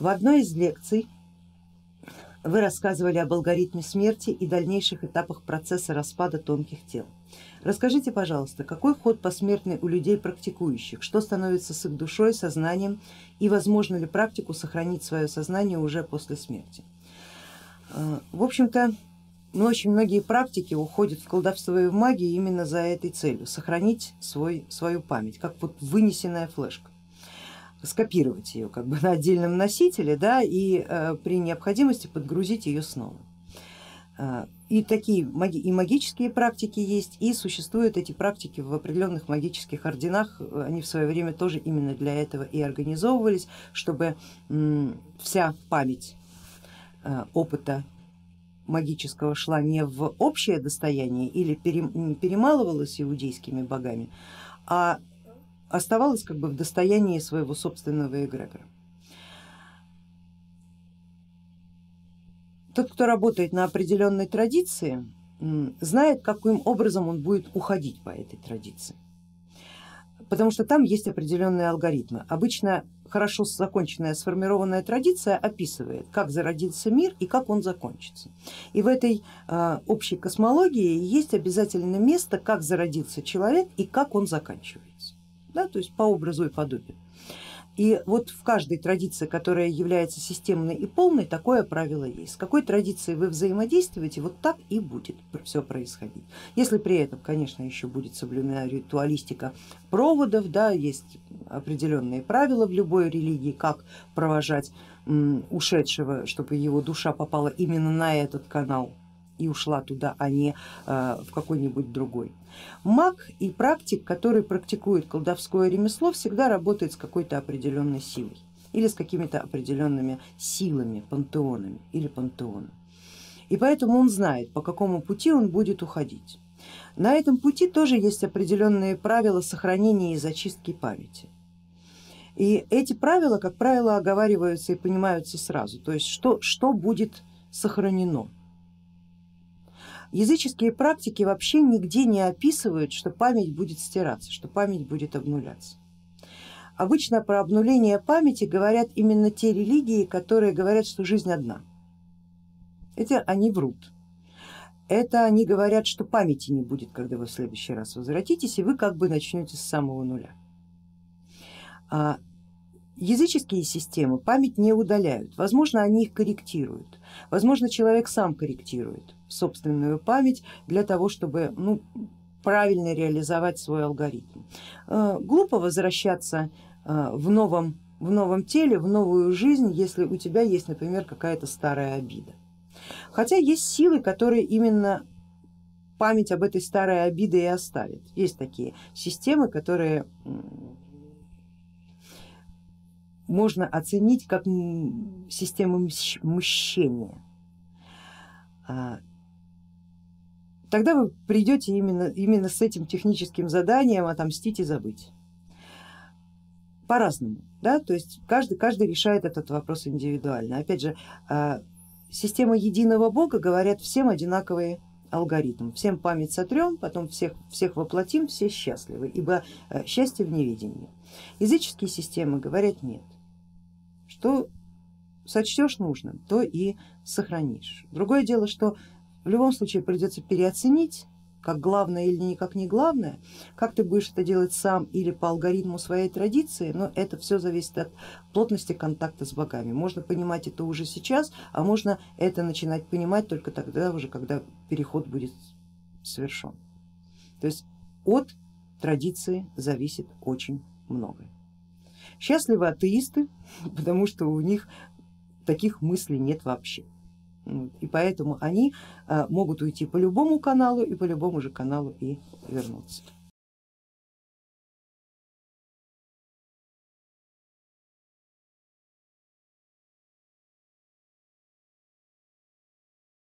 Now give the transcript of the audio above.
В одной из лекций вы рассказывали об алгоритме смерти и дальнейших этапах процесса распада тонких тел. Расскажите, пожалуйста, какой ход посмертный у людей практикующих, что становится с их душой, сознанием и возможно ли практику сохранить свое сознание уже после смерти? Э, в общем-то, ну, очень многие практики уходят в колдовство и в магию именно за этой целью, сохранить свой, свою память, как вот вынесенная флешка скопировать ее как бы на отдельном носителе да, и э, при необходимости подгрузить ее снова. Э, и такие и магические практики есть, и существуют эти практики в определенных магических орденах, они в свое время тоже именно для этого и организовывались, чтобы вся память э, опыта магического шла не в общее достояние или перемалывалась иудейскими богами, а оставалась как бы в достоянии своего собственного эгрегора. Тот, кто работает на определенной традиции, знает, каким образом он будет уходить по этой традиции. Потому что там есть определенные алгоритмы. Обычно хорошо законченная сформированная традиция описывает, как зародился мир и как он закончится. И в этой э, общей космологии есть обязательно место, как зародился человек и как он заканчивается да, то есть по образу и подобию. И вот в каждой традиции, которая является системной и полной, такое правило есть. С какой традицией вы взаимодействуете, вот так и будет все происходить. Если при этом, конечно, еще будет соблюдена ритуалистика проводов, да, есть определенные правила в любой религии, как провожать ушедшего, чтобы его душа попала именно на этот канал и ушла туда, а не э, в какой-нибудь другой. Маг и практик, который практикует колдовское ремесло, всегда работает с какой-то определенной силой или с какими-то определенными силами, пантеонами или пантеоном. И поэтому он знает, по какому пути он будет уходить. На этом пути тоже есть определенные правила сохранения и зачистки памяти. И эти правила, как правило, оговариваются и понимаются сразу, то есть что, что будет сохранено. Языческие практики вообще нигде не описывают, что память будет стираться, что память будет обнуляться. Обычно про обнуление памяти говорят именно те религии, которые говорят, что жизнь одна. Это они врут. Это они говорят, что памяти не будет, когда вы в следующий раз возвратитесь, и вы как бы начнете с самого нуля. Языческие системы память не удаляют, возможно они их корректируют, возможно человек сам корректирует собственную память для того, чтобы ну, правильно реализовать свой алгоритм. Э, глупо возвращаться э, в новом, в новом теле, в новую жизнь, если у тебя есть, например, какая-то старая обида. Хотя есть силы, которые именно память об этой старой обиде и оставят. Есть такие системы, которые можно оценить как систему мщения. А, тогда вы придете именно, именно с этим техническим заданием отомстить и забыть. По-разному, да, то есть каждый, каждый решает этот вопрос индивидуально. Опять же, а, система единого бога говорят всем одинаковые алгоритм. Всем память сотрем, потом всех, всех воплотим, все счастливы, ибо э, счастье в невидении. Языческие системы говорят нет, что сочтешь нужным, то и сохранишь. Другое дело, что в любом случае придется переоценить как главное или никак не главное, как ты будешь это делать сам или по алгоритму своей традиции, но это все зависит от плотности контакта с богами. Можно понимать это уже сейчас, а можно это начинать понимать только тогда уже, когда переход будет совершен. То есть от традиции зависит очень многое. Счастливы атеисты, потому что у них таких мыслей нет вообще. И поэтому они а, могут уйти по любому каналу и по любому же каналу и вернуться.